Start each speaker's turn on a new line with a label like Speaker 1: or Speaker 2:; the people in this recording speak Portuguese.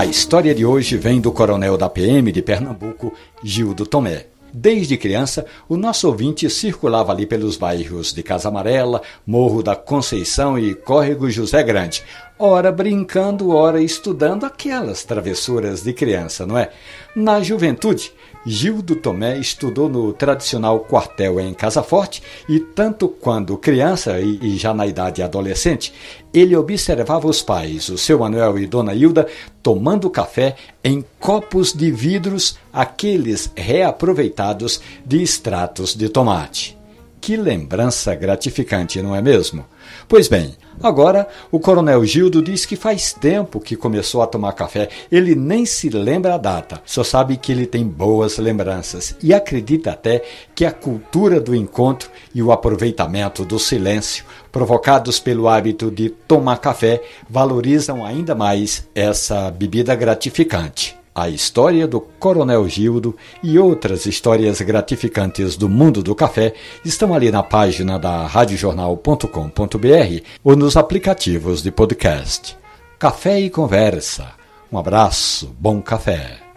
Speaker 1: A história de hoje vem do coronel da PM de Pernambuco, Gildo Tomé. Desde criança, o nosso ouvinte circulava ali pelos bairros de Casa Amarela, Morro da Conceição e Córrego José Grande, ora brincando, ora estudando aquelas travessuras de criança, não é? Na juventude, Gildo Tomé estudou no tradicional quartel em Casa Forte e, tanto quando criança e, já na idade adolescente, ele observava os pais, o seu Manuel e Dona Hilda, tomando café em copos de vidros, aqueles reaproveitados de extratos de tomate. Que lembrança gratificante, não é mesmo? Pois bem, agora o Coronel Gildo diz que faz tempo que começou a tomar café. Ele nem se lembra a data, só sabe que ele tem boas lembranças e acredita até que a cultura do encontro e o aproveitamento do silêncio provocados pelo hábito de tomar café valorizam ainda mais essa bebida gratificante. A história do Coronel Gildo e outras histórias gratificantes do mundo do café estão ali na página da radiojornal.com.br ou nos aplicativos de podcast. Café e conversa. Um abraço, bom café.